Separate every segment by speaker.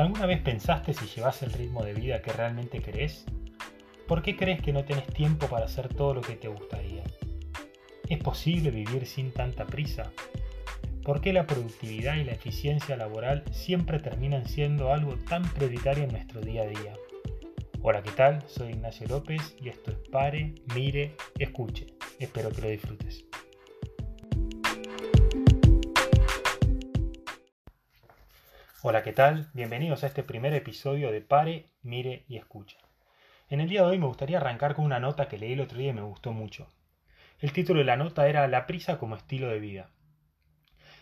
Speaker 1: ¿Alguna vez pensaste si llevas el ritmo de vida que realmente querés? ¿Por qué crees que no tenés tiempo para hacer todo lo que te gustaría? ¿Es posible vivir sin tanta prisa? ¿Por qué la productividad y la eficiencia laboral siempre terminan siendo algo tan prioritario en nuestro día a día? Hola, ¿qué tal? Soy Ignacio López y esto es Pare, Mire, Escuche. Espero que lo disfrutes. Hola, ¿qué tal? Bienvenidos a este primer episodio de Pare, Mire y Escuche. En el día de hoy me gustaría arrancar con una nota que leí el otro día y me gustó mucho. El título de la nota era La prisa como estilo de vida.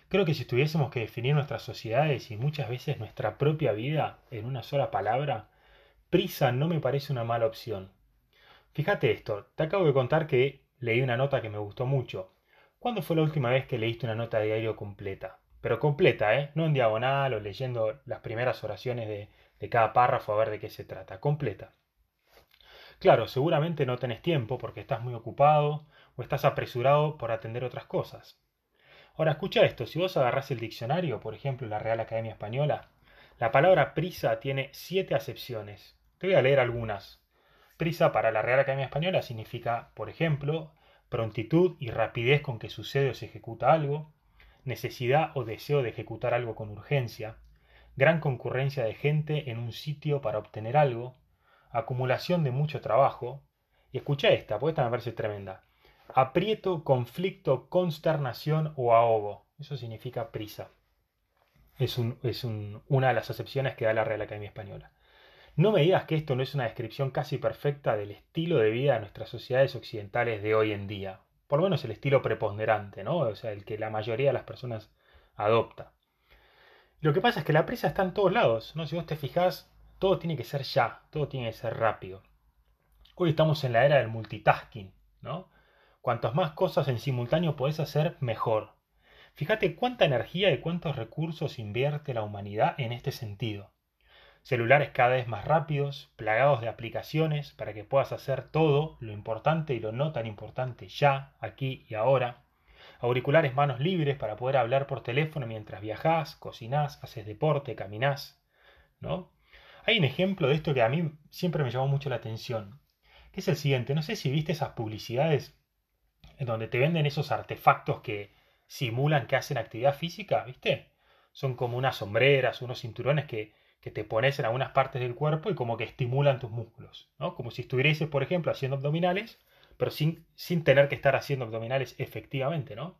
Speaker 1: Creo que si tuviésemos que definir nuestras sociedades y muchas veces nuestra propia vida en una sola palabra, prisa no me parece una mala opción. Fíjate esto, te acabo de contar que leí una nota que me gustó mucho. ¿Cuándo fue la última vez que leíste una nota de diario completa? Pero completa, ¿eh? no en diagonal o leyendo las primeras oraciones de, de cada párrafo a ver de qué se trata, completa. Claro, seguramente no tenés tiempo porque estás muy ocupado o estás apresurado por atender otras cosas. Ahora escucha esto, si vos agarrás el diccionario, por ejemplo la Real Academia Española, la palabra prisa tiene siete acepciones. Te voy a leer algunas. Prisa para la Real Academia Española significa, por ejemplo, prontitud y rapidez con que sucede o se ejecuta algo, necesidad o deseo de ejecutar algo con urgencia, gran concurrencia de gente en un sitio para obtener algo, acumulación de mucho trabajo, y escucha esta, porque esta me parece tremenda. Aprieto, conflicto, consternación o ahogo. Eso significa prisa. Es, es una de las acepciones que da la Real Academia Española. No me digas que esto no es una descripción casi perfecta del estilo de vida de nuestras sociedades occidentales de hoy en día por lo menos el estilo preponderante, ¿no? O sea, el que la mayoría de las personas adopta. Lo que pasa es que la prisa está en todos lados, ¿no? Si vos te fijás, todo tiene que ser ya, todo tiene que ser rápido. Hoy estamos en la era del multitasking, ¿no? Cuantas más cosas en simultáneo podés hacer, mejor. Fíjate cuánta energía y cuántos recursos invierte la humanidad en este sentido celulares cada vez más rápidos, plagados de aplicaciones para que puedas hacer todo lo importante y lo no tan importante ya, aquí y ahora, auriculares manos libres para poder hablar por teléfono mientras viajás, cocinás, haces deporte, caminás, ¿no? Hay un ejemplo de esto que a mí siempre me llamó mucho la atención, que es el siguiente, no sé si viste esas publicidades en donde te venden esos artefactos que simulan que hacen actividad física, ¿viste? Son como unas sombreras, unos cinturones que que te pones en algunas partes del cuerpo y como que estimulan tus músculos, ¿no? Como si estuvieses, por ejemplo, haciendo abdominales, pero sin, sin tener que estar haciendo abdominales efectivamente, ¿no?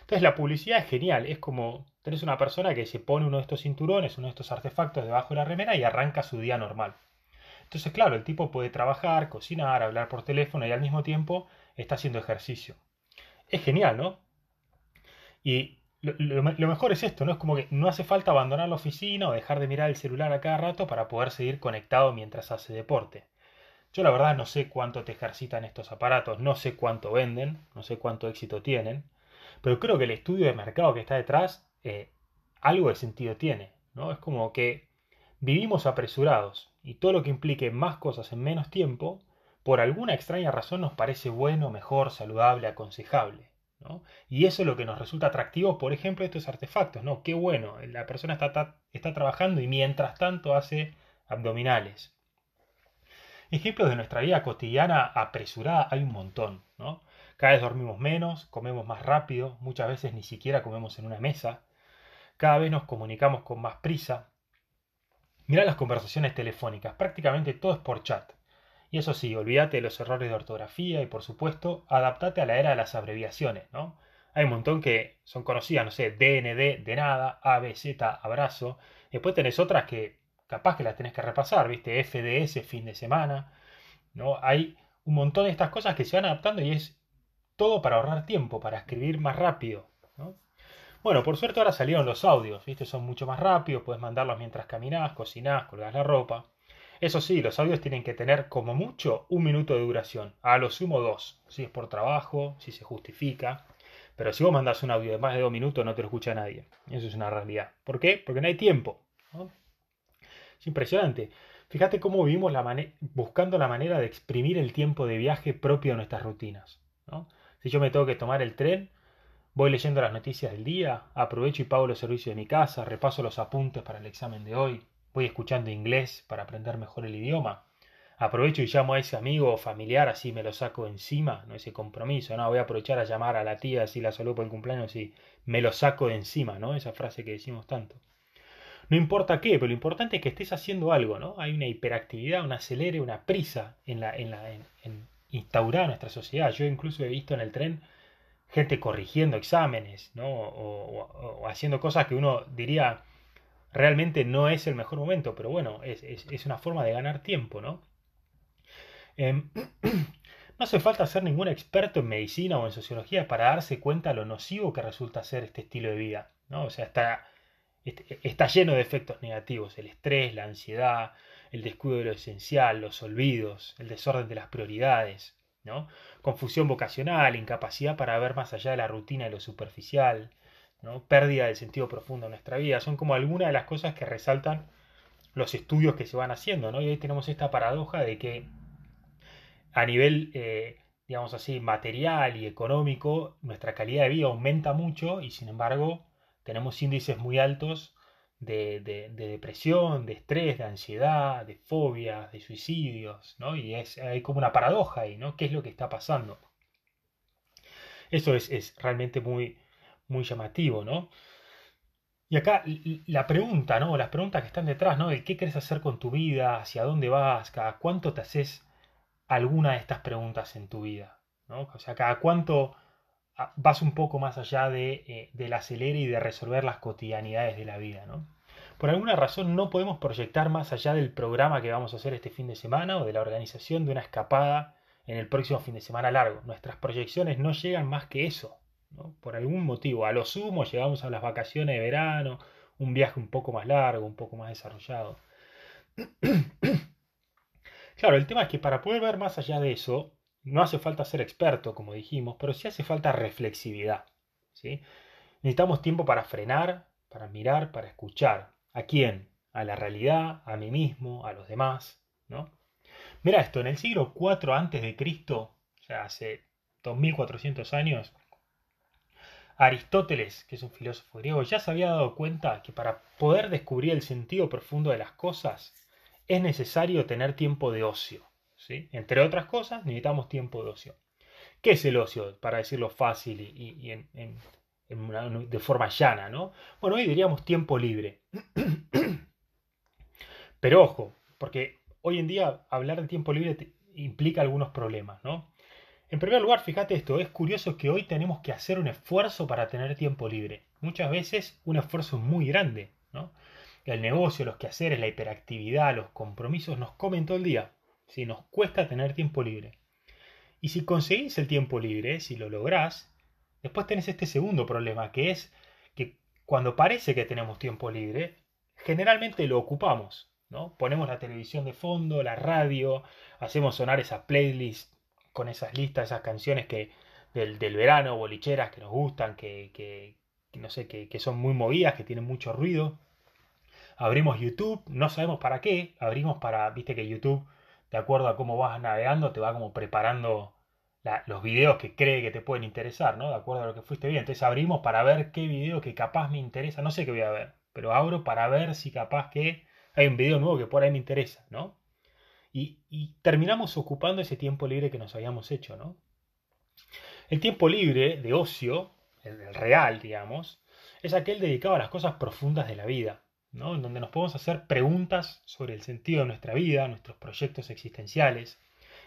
Speaker 1: Entonces la publicidad es genial, es como tenés una persona que se pone uno de estos cinturones, uno de estos artefactos debajo de la remera y arranca su día normal. Entonces, claro, el tipo puede trabajar, cocinar, hablar por teléfono y al mismo tiempo está haciendo ejercicio. Es genial, ¿no? Y lo, mejor es esto, ¿no? Es como que no hace falta abandonar la oficina o dejar de mirar el celular a cada rato para poder seguir conectado mientras hace deporte. Yo la verdad no sé cuánto te ejercitan estos aparatos, no sé cuánto venden, no sé cuánto éxito tienen, pero creo que el estudio de mercado que está detrás eh, algo de sentido tiene, ¿no? Es como que vivimos apresurados y todo lo que implique más cosas en menos tiempo, por alguna extraña razón nos parece bueno, mejor, saludable, aconsejable. Y eso es lo que nos resulta atractivo, por ejemplo, estos artefactos, ¿no? Qué bueno, la persona está, está trabajando y mientras tanto hace abdominales. Ejemplos de nuestra vida cotidiana apresurada hay un montón, ¿no? Cada vez dormimos menos, comemos más rápido, muchas veces ni siquiera comemos en una mesa, cada vez nos comunicamos con más prisa. Mirá las conversaciones telefónicas, prácticamente todo es por chat. Y eso sí, olvídate de los errores de ortografía y por supuesto, adaptate a la era de las abreviaciones, ¿no? Hay un montón que son conocidas, no sé, DND de nada, ABZ, abrazo. Después tenés otras que capaz que las tenés que repasar, ¿viste? FDS, fin de semana, ¿no? Hay un montón de estas cosas que se van adaptando y es todo para ahorrar tiempo, para escribir más rápido, ¿no? Bueno, por suerte ahora salieron los audios, ¿viste? Son mucho más rápidos, puedes mandarlos mientras caminás, cocinás, colgás la ropa. Eso sí, los audios tienen que tener como mucho un minuto de duración, a lo sumo dos, si es por trabajo, si se justifica. Pero si vos mandás un audio de más de dos minutos no te lo escucha nadie. Eso es una realidad. ¿Por qué? Porque no hay tiempo. Es impresionante. Fíjate cómo vivimos la buscando la manera de exprimir el tiempo de viaje propio de nuestras rutinas. Si yo me tengo que tomar el tren, voy leyendo las noticias del día, aprovecho y pago los servicios de mi casa, repaso los apuntes para el examen de hoy, voy escuchando inglés para aprender mejor el idioma. Aprovecho y llamo a ese amigo o familiar, así me lo saco encima, no ese compromiso, no voy a aprovechar a llamar a la tía si la saludo por el cumpleaños y me lo saco de encima, ¿no? Esa frase que decimos tanto. No importa qué, pero lo importante es que estés haciendo algo, ¿no? Hay una hiperactividad, un acelere, una prisa en la, en la, en, en nuestra sociedad. Yo incluso he visto en el tren gente corrigiendo exámenes, ¿no? O, haciendo cosas que uno diría realmente no es el mejor momento, pero bueno, es, una forma de ganar tiempo, ¿no? Em, no hace falta ser ningún experto en medicina o en sociología para darse cuenta lo nocivo que resulta ser este estilo de vida, ¿no? O sea, está está lleno de efectos negativos, el estrés, la ansiedad, el descuido de lo esencial, los olvidos, el desorden de las prioridades, ¿no? confusión vocacional, incapacidad para ver más allá de la rutina y lo superficial, pérdida del sentido profundo de nuestra vida, son como algunas de las cosas que resaltan los estudios que se van haciendo, ¿no? Y hoy tenemos esta paradoja de que a nivel, eh, digamos así, material y económico, nuestra calidad de vida aumenta mucho y sin embargo tenemos índices muy altos de, depresión, de estrés, de ansiedad, de fobias, de suicidios, ¿no? Y es, hay como una paradoja ahí, ¿no? ¿Qué es lo que está pasando? Eso es, realmente muy, muy llamativo, ¿no? Y acá la pregunta, ¿no? Las preguntas que están detrás, ¿no? El qué quieres hacer con tu vida, hacia dónde vas, cada cuánto te haces alguna de estas preguntas en tu vida, ¿no? O sea, cada cuánto vas un poco más allá de, eh, del acelere y de resolver las cotidianidades de la vida, ¿no? Por alguna razón no podemos proyectar más allá del programa que vamos a hacer este fin de semana o de la organización de una escapada en el próximo fin de semana largo. Nuestras proyecciones no llegan más que eso, Por algún motivo. A lo sumo llegamos a las vacaciones de verano, un viaje un poco más largo, un poco más desarrollado. claro, el tema es que para poder ver más allá de eso, no hace falta ser experto, como dijimos, pero sí hace falta reflexividad. ¿sí? Necesitamos tiempo para frenar, para mirar, para escuchar. ¿A quién? A la realidad, a mí mismo, a los demás. ¿no? Mira esto, en el siglo IV a.C., o sea, hace 2400 años, Aristóteles, que es un filósofo griego, ya se había dado cuenta que para poder descubrir el sentido profundo de las cosas es necesario tener tiempo de ocio. Entre otras cosas, necesitamos tiempo de ocio. ¿Qué es el ocio? Para decirlo fácil y, de forma llana, ¿no? Bueno, hoy diríamos tiempo libre. Pero ojo, porque hoy en día hablar de tiempo libre implica algunos problemas, ¿no? En primer lugar, fíjate esto, es curioso que hoy tenemos que hacer un esfuerzo para tener tiempo libre. Muchas veces un esfuerzo muy grande, ¿no? El negocio, los quehaceres, la hiperactividad, los compromisos nos comen todo el día. Si nos cuesta tener tiempo libre. Y si conseguís el tiempo libre, si lo lográs, después tenés este segundo problema, que es que cuando parece que tenemos tiempo libre, generalmente lo ocupamos. ¿no? Ponemos la televisión de fondo, la radio, hacemos sonar esa playlist con esas listas, esas canciones que del, verano, bolicheras que nos gustan, que, que, no sé, que, que son muy movidas, que tienen mucho ruido. Abrimos YouTube, no sabemos para qué, abrimos para, viste que YouTube de acuerdo a cómo vas navegando, te va como preparando los videos que cree que te pueden interesar, ¿no? De acuerdo a lo que fuiste bien. Entonces abrimos para ver qué video que capaz me interesa. No sé qué voy a ver, pero abro para ver si capaz que hay un video nuevo que por ahí me interesa, ¿no? Y, terminamos ocupando ese tiempo libre que nos habíamos hecho, ¿no? El tiempo libre de ocio, el real, digamos, es aquel dedicado a las cosas profundas de la vida en donde nos podemos hacer preguntas sobre el sentido de nuestra vida, nuestros proyectos existenciales,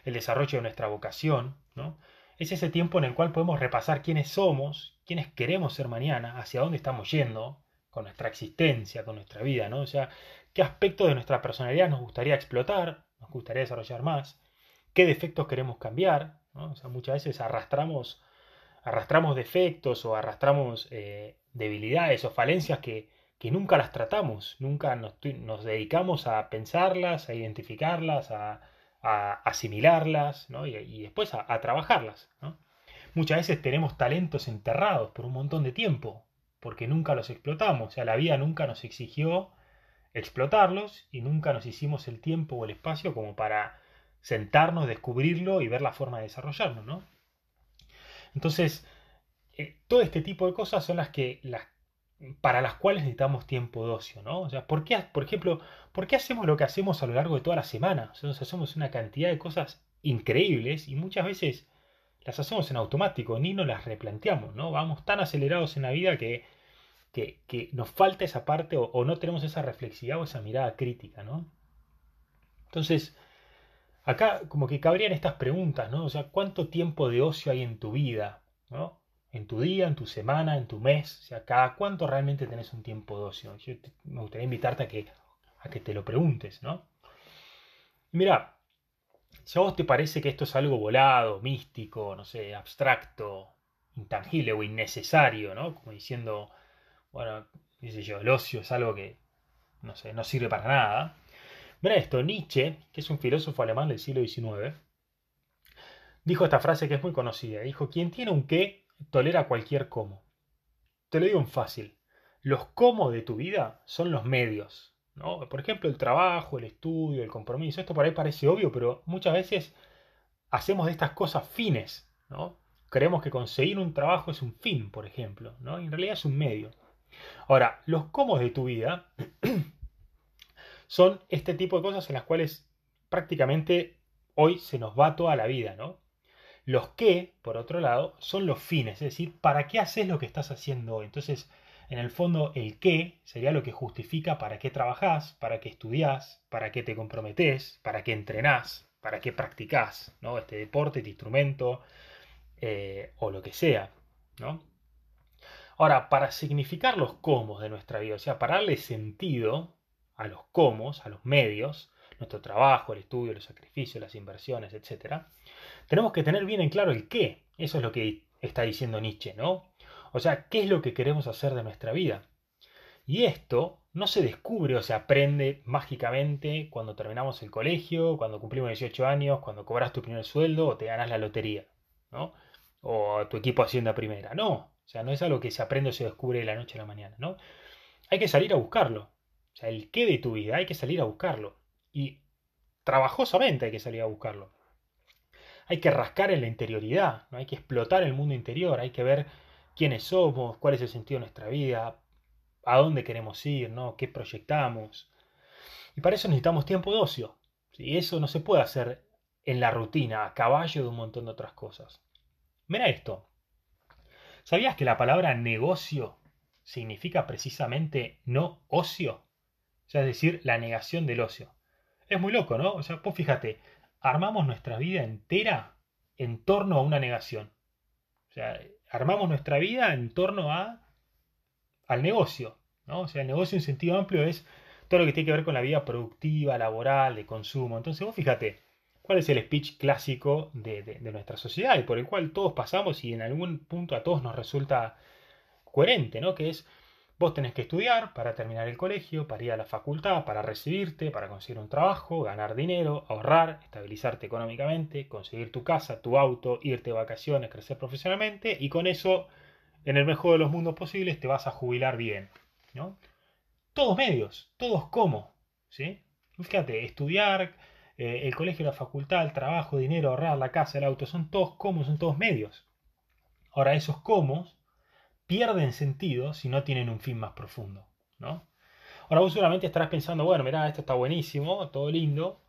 Speaker 1: el desarrollo de nuestra vocación. ¿no? Es ese tiempo en el cual podemos repasar quiénes somos, quiénes queremos ser mañana, hacia dónde estamos yendo con nuestra existencia, con nuestra vida, ¿no? O sea, qué aspectos de nuestra personalidad nos gustaría explotar, nos gustaría desarrollar más, qué defectos queremos cambiar, muchas veces arrastramos, arrastramos defectos o arrastramos eh, debilidades o falencias que, que nunca las tratamos, nunca nos, dedicamos a pensarlas, a identificarlas, a, asimilarlas y, después a, trabajarlas. Muchas veces tenemos talentos enterrados por un montón de tiempo, porque nunca los explotamos, o sea, la vida nunca nos exigió explotarlos y nunca nos hicimos el tiempo o el espacio como para sentarnos, descubrirlo y ver la forma de desarrollarlo. ¿no? Entonces, eh, todo este tipo de cosas son las que, las para las cuales necesitamos tiempo de ocio, ¿no? O sea, ¿por qué, por ejemplo, ¿por qué hacemos lo que hacemos a lo largo de toda la semana? O sea, hacemos una cantidad de cosas increíbles y muchas veces las hacemos en automático, ni nos las replanteamos, ¿no? Vamos tan acelerados en la vida que, que, nos falta esa parte o, no tenemos esa reflexividad o esa mirada crítica, ¿no? Entonces, acá como que cabrían estas preguntas, ¿no? O sea, ¿cuánto tiempo de ocio hay en tu vida, ¿no? en tu día, en tu semana, en tu mes, o sea, cada cuánto realmente tenés un tiempo de ocio. Yo me gustaría invitarte a que, a que te lo preguntes, ¿no? mira, si a vos te parece que esto es algo volado, místico, no sé, abstracto, intangible o innecesario, ¿no? Como diciendo, bueno, qué sé yo, el ocio es algo que, no sé, no sirve para nada. Mira esto, Nietzsche, que es un filósofo alemán del siglo XIX, dijo esta frase que es muy conocida. Dijo, quien tiene un qué tolera cualquier cómo. Te lo digo en fácil. Los cómo de tu vida son los medios. ¿no? Por ejemplo, el trabajo, el estudio, el compromiso. Esto por ahí parece obvio, pero muchas veces hacemos de estas cosas fines. ¿no? Creemos que conseguir un trabajo es un fin, por ejemplo. ¿no? En realidad es un medio. Ahora, los cómo de tu vida son este tipo de cosas en las cuales prácticamente hoy se nos va toda la vida, ¿no? Los que, por otro lado, son los fines, es decir, ¿para qué haces lo que estás haciendo hoy? Entonces, en el fondo, el qué sería lo que justifica para qué trabajás, para qué estudiás, para qué te comprometés, para qué entrenás, para qué practicás, ¿no? Este deporte, este instrumento, eh, o lo que sea, ¿no? Ahora, para significar los cómo de nuestra vida, o sea, para darle sentido a los cómo, a los medios, nuestro trabajo, el estudio, los sacrificios, las inversiones, etc., tenemos que tener bien en claro el qué. Eso es lo que está diciendo Nietzsche, ¿no? O sea, ¿qué es lo que queremos hacer de nuestra vida? Y esto no se descubre o se aprende mágicamente cuando terminamos el colegio, cuando cumplimos 18 años, cuando cobras tu primer sueldo o te ganas la lotería, ¿no? O tu equipo hacienda primera. No, o sea, no es algo que se aprende o se descubre de la noche a la mañana, ¿no? Hay que salir a buscarlo. O sea, el qué de tu vida hay que salir a buscarlo. Y trabajosamente hay que salir a buscarlo hay que rascar en la interioridad, ¿no? hay que explotar el mundo interior, hay que ver quiénes somos, cuál es el sentido de nuestra vida, a dónde queremos ir, ¿no? qué proyectamos. Y para eso necesitamos tiempo de ocio. Y eso no se puede hacer en la rutina, a caballo de un montón de otras cosas. Mira esto. ¿Sabías que la palabra negocio significa precisamente no ocio? O sea, es decir, la negación del ocio. Es muy loco, ¿no? O sea, pues fíjate, armamos nuestra vida entera en torno a una negación. O sea, armamos nuestra vida en torno a al negocio, ¿no? O sea, el negocio en sentido amplio es todo lo que tiene que ver con la vida productiva, laboral, de consumo. Entonces, vos fíjate, ¿cuál es el speech clásico de, nuestra sociedad y por el cual todos pasamos y en algún punto a todos nos resulta coherente, ¿no? Que es Vos tenés que estudiar para terminar el colegio, para ir a la facultad, para recibirte, para conseguir un trabajo, ganar dinero, ahorrar, estabilizarte económicamente, conseguir tu casa, tu auto, irte de vacaciones, crecer profesionalmente y con eso, en el mejor de los mundos posibles, te vas a jubilar bien. ¿no? Todos medios, todos cómo. ¿sí? Fíjate, estudiar, eh, el colegio, la facultad, el trabajo, dinero, ahorrar, la casa, el auto, son todos cómo, son todos medios. Ahora, esos cómo pierden sentido si no tienen un fin más profundo, ¿no? Ahora vos seguramente estarás pensando, bueno, mira, esto está buenísimo, todo lindo,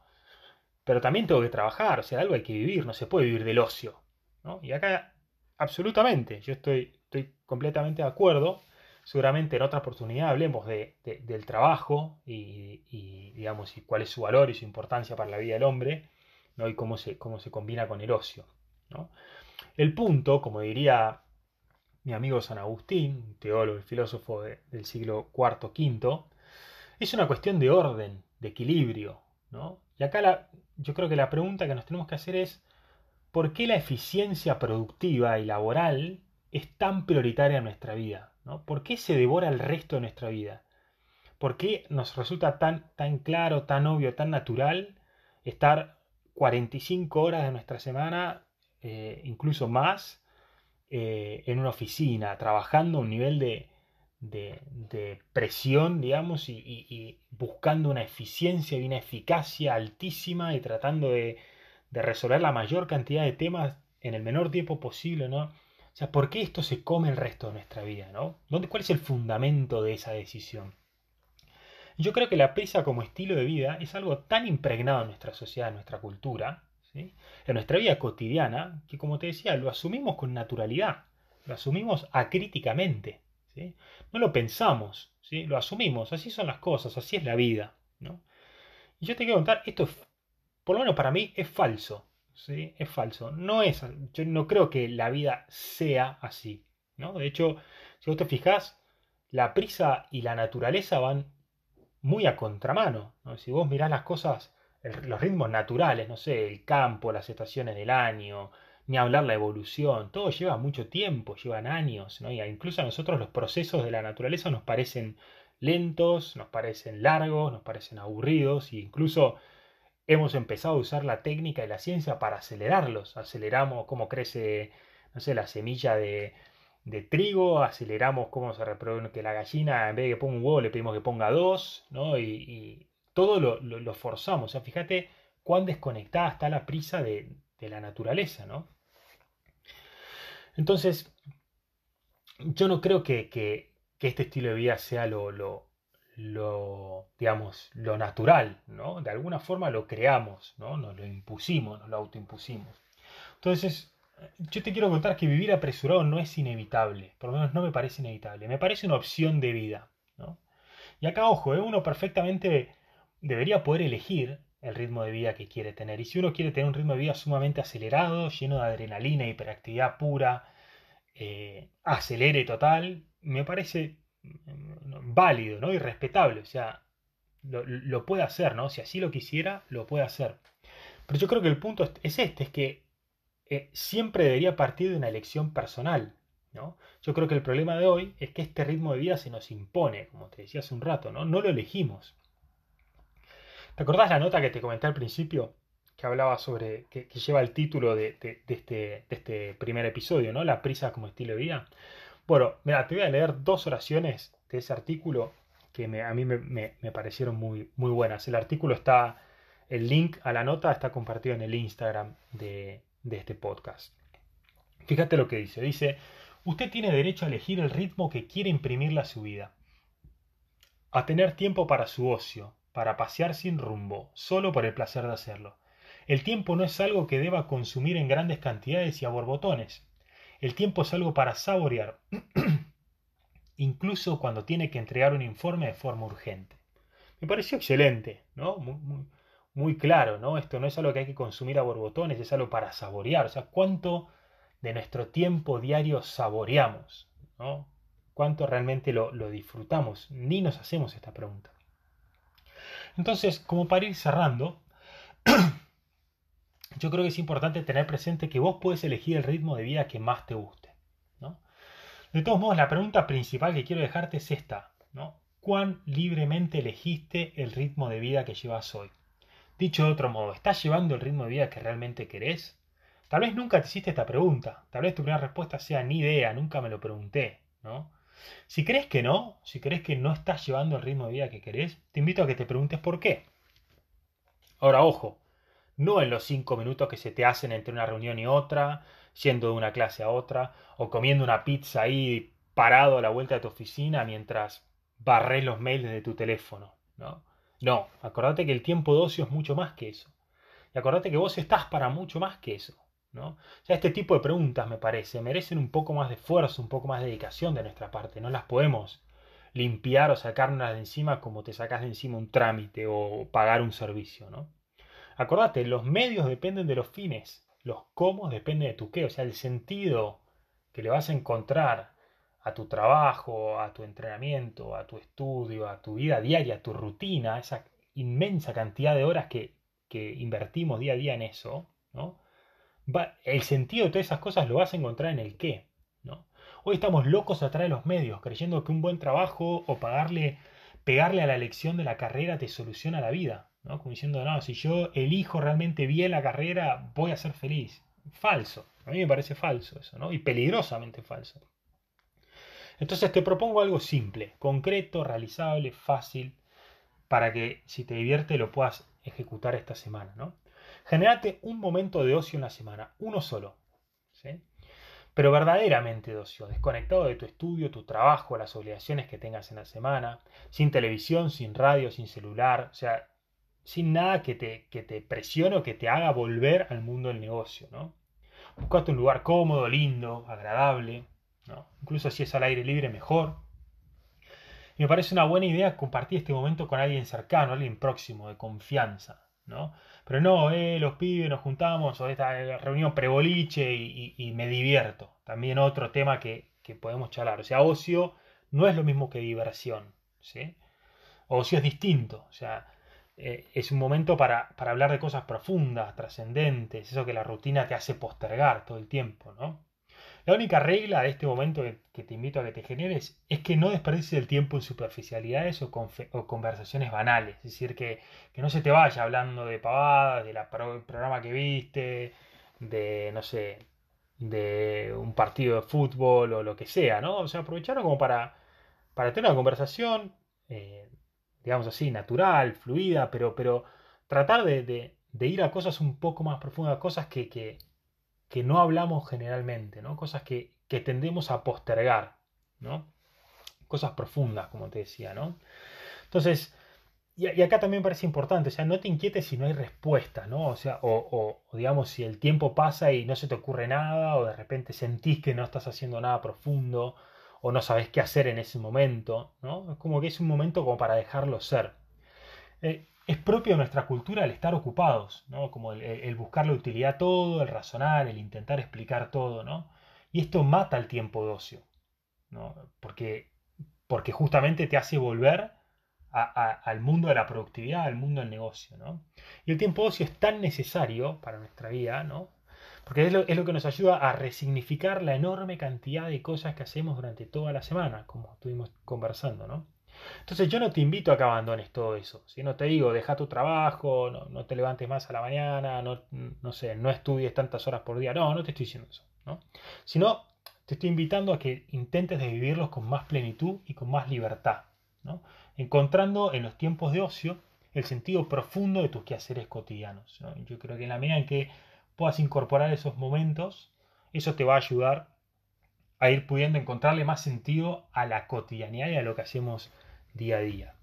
Speaker 1: pero también tengo que trabajar, o sea, algo hay que vivir, no se puede vivir del ocio, ¿no? Y acá, absolutamente, yo estoy, estoy completamente de acuerdo, seguramente en otra oportunidad hablemos de, del trabajo y, digamos, y cuál es su valor y su importancia para la vida del hombre, ¿no? Y cómo se, cómo se combina con el ocio. El punto, como diría mi amigo San Agustín, teólogo y filósofo del siglo IV, V, es una cuestión de orden, de equilibrio. ¿no? Y acá yo creo que la pregunta que nos tenemos que hacer es, ¿por qué la eficiencia productiva y laboral es tan prioritaria en nuestra vida? ¿Por qué se devora el resto de nuestra vida? ¿Por qué nos resulta tan, tan claro, tan obvio, tan natural estar 45 horas de nuestra semana, eh, incluso más, eh, en una oficina, trabajando a un nivel de, de, presión, digamos, y, buscando una eficiencia y una eficacia altísima y tratando de, de, resolver la mayor cantidad de temas en el menor tiempo posible, ¿no? Sea, ¿por qué esto se come el resto de nuestra vida? ¿no? ¿Cuál es el fundamento de esa decisión? Yo creo que la prisa como estilo de vida es algo tan impregnado en nuestra sociedad, en nuestra cultura, en nuestra vida cotidiana, que como te decía, lo asumimos con naturalidad, lo asumimos acríticamente, no lo pensamos, lo asumimos, así son las cosas, así es la vida. ¿no? Y yo te quiero contar, esto por lo menos para mí es falso, ¿sí? es falso, no es, yo no creo que la vida sea así. ¿no? De hecho, si vos te fijás, la prisa y la naturaleza van muy a contramano. Si vos mirás las cosas, los ritmos naturales, no sé, el campo, las estaciones del año, ni hablar la evolución, todo lleva mucho tiempo, llevan años, ¿no? Incluso a nosotros los procesos de la naturaleza nos parecen lentos, nos parecen largos, nos parecen aburridos, e incluso hemos empezado a usar la técnica y la ciencia para acelerarlos. Aceleramos cómo crece, no sé, la semilla de, trigo, aceleramos cómo se reproduce que la gallina, en vez de que ponga un huevo, le pedimos que ponga dos, ¿no? Y, todo lo, forzamos. O sea, fíjate cuán desconectada está la prisa de, la naturaleza, ¿no? Entonces, yo no creo que, este estilo de vida sea lo, digamos, lo natural, ¿no? De alguna forma lo creamos, ¿no? Nos lo impusimos, nos lo autoimpusimos. Entonces, yo te quiero contar que vivir apresurado no es inevitable, por lo menos no me parece inevitable, me parece una opción de vida. ¿no? Y acá, ojo, ¿eh? uno perfectamente debería poder elegir el ritmo de vida que quiere tener. Y si uno quiere tener un ritmo de vida sumamente acelerado, lleno de adrenalina, hiperactividad pura, eh, acelere total, me parece válido ¿no? y respetable. O sea, lo, puede hacer, ¿no? Si así lo quisiera, lo puede hacer. Pero yo creo que el punto es este, es que eh, siempre debería partir de una elección personal. ¿no? Yo creo que el problema de hoy es que este ritmo de vida se nos impone, como te decía hace un rato, ¿no? No lo elegimos. ¿Te acordás la nota que te comenté al principio? Que hablaba sobre, que, lleva el título de, este, este, primer episodio, ¿no? La prisa como estilo de vida. Bueno, mira, te voy a leer dos oraciones de ese artículo que a mí me, parecieron muy, buenas. El artículo está, el link a la nota está compartido en el Instagram de, de este podcast. Fíjate lo que dice. Dice, usted tiene derecho a elegir el ritmo que quiere imprimirle a su vida. A tener tiempo para su ocio, para pasear sin rumbo, solo por el placer de hacerlo. El tiempo no es algo que deba consumir en grandes cantidades y a borbotones. El tiempo es algo para saborear, incluso cuando tiene que entregar un informe de forma urgente. Me pareció excelente, ¿no? Muy, claro, ¿no? Esto no es algo que hay que consumir a borbotones, es algo para saborear. O sea, ¿cuánto de nuestro tiempo diario saboreamos? ¿no? ¿Cuánto realmente lo, disfrutamos? Ni nos hacemos esta pregunta. Entonces, como para ir cerrando, yo creo que es importante tener presente que vos puedes elegir el ritmo de vida que más te guste. ¿no? De todos modos, la pregunta principal que quiero dejarte es esta. ¿Cuán libremente elegiste el ritmo de vida que llevas hoy? Dicho de otro modo, ¿estás llevando el ritmo de vida que realmente querés? Tal vez nunca te hiciste esta pregunta. Tal vez tu primera respuesta sea ni idea, nunca me lo pregunté, ¿no? Si crees que no, si crees que no estás llevando el ritmo de vida que querés, te invito a que te preguntes por qué. Ahora, ojo, no en los cinco minutos que se te hacen entre una reunión y otra, yendo de una clase a otra, o comiendo una pizza ahí parado a la vuelta de tu oficina mientras barres los mails de tu teléfono, ¿no? No, acordate que el tiempo de ocio es mucho más que eso. Y acordate que vos estás para mucho más que eso. ¿no? O este tipo de preguntas, me parece, merecen un poco más de esfuerzo, un poco más de dedicación de nuestra parte. No las podemos limpiar o sacarnos de encima como te sacas de encima un trámite o pagar un servicio. ¿no? Acordate, los medios dependen de los fines, los cómo dependen de tu qué. O sea, el sentido que le vas a encontrar a tu trabajo, a tu entrenamiento, a tu estudio, a tu vida diaria, a tu rutina, esa inmensa cantidad de horas que, invertimos día a día en eso, ¿no? el sentido de todas esas cosas lo vas a encontrar en el qué. ¿no? Hoy estamos locos atrás de los medios, creyendo que un buen trabajo o pagarle, pegarle a la elección de la carrera te soluciona la vida. ¿No? Como diciendo, no, si yo elijo realmente bien la carrera, voy a ser feliz. Falso. A mí me parece falso eso, ¿no? Y peligrosamente falso. Entonces te propongo algo simple, concreto, realizable, fácil, para que si te divierte lo puedas ejecutar esta semana. ¿no? Generate un momento de ocio en la semana, uno solo. pero verdaderamente de ocio, desconectado de tu estudio, tu trabajo, las obligaciones que tengas en la semana, sin televisión, sin radio, sin celular, o sea, sin nada que te, que te presione o que te haga volver al mundo del negocio, ¿no? Buscaste un lugar cómodo, lindo, agradable, ¿no? Incluso si es al aire libre, mejor. Y me parece una buena idea compartir este momento con alguien cercano, alguien próximo, de confianza, ¿no? Pero no, eh, los pibes nos juntamos, o esta reunión preboliche y, y, me divierto. También otro tema que, que, podemos charlar. O sea, ocio no es lo mismo que diversión, ¿sí? Ocio es distinto, o sea, eh, es un momento para, para, hablar de cosas profundas, trascendentes, eso que la rutina te hace postergar todo el tiempo, ¿no? La única regla de este momento que, te invito a que te generes es que no desperdicies el tiempo en superficialidades o, conversaciones banales. Es decir, que, no se te vaya hablando de pavadas, del programa que viste, de, no sé, de un partido de fútbol o lo que sea, ¿no? O sea, aprovecharlo como para, para tener una conversación, eh, digamos así, natural, fluida, pero, pero tratar de, ir a cosas un poco más profundas, cosas que, que no hablamos generalmente, ¿no? Cosas que, tendemos a postergar, ¿no? Cosas profundas, como te decía, ¿no? Entonces, y, acá también parece importante, o sea, no te inquietes si no hay respuesta, ¿no? O sea, o, digamos, si el tiempo pasa y no se te ocurre nada, o de repente sentís que no estás haciendo nada profundo, o no sabes qué hacer en ese momento, ¿no? Es como que es un momento como para dejarlo ser. Eh, es propio de nuestra cultura el estar ocupados, ¿no? Como el, buscar la utilidad a todo, el razonar, el intentar explicar todo, ¿no? Y esto mata el tiempo de ocio, ¿no? Porque, porque justamente te hace volver al mundo de la productividad, al mundo del negocio, ¿no? Y el tiempo de ocio es tan necesario para nuestra vida, ¿no? Porque es lo, es lo que nos ayuda a resignificar la enorme cantidad de cosas que hacemos durante toda la semana, como estuvimos conversando, ¿no? Entonces yo no te invito a que abandones todo eso. Si no te digo, deja tu trabajo, no, te levantes más a la mañana, no, no, sé, no estudies tantas horas por día. No, no te estoy diciendo eso. ¿no? Sino te estoy invitando a que intentes vivirlos con más plenitud y con más libertad. ¿no? Encontrando en los tiempos de ocio el sentido profundo de tus quehaceres cotidianos. Yo creo que en la medida en que puedas incorporar esos momentos, eso te va a ayudar a ir pudiendo encontrarle más sentido a la cotidianidad y a lo que hacemos día a día.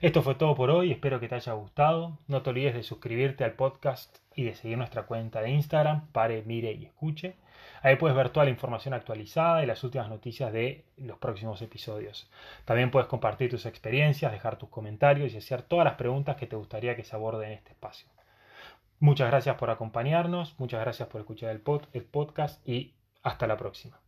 Speaker 1: Esto fue todo por hoy, espero que te haya gustado. No te olvides de suscribirte al podcast y de seguir nuestra cuenta de Instagram, pare, mire y escuche. Ahí puedes ver toda la información actualizada y las últimas noticias de los próximos episodios. También puedes compartir tus experiencias, dejar tus comentarios y hacer todas las preguntas que te gustaría que se aborden en este espacio. Muchas gracias por acompañarnos, muchas gracias por escuchar el, el podcast y hasta la próxima.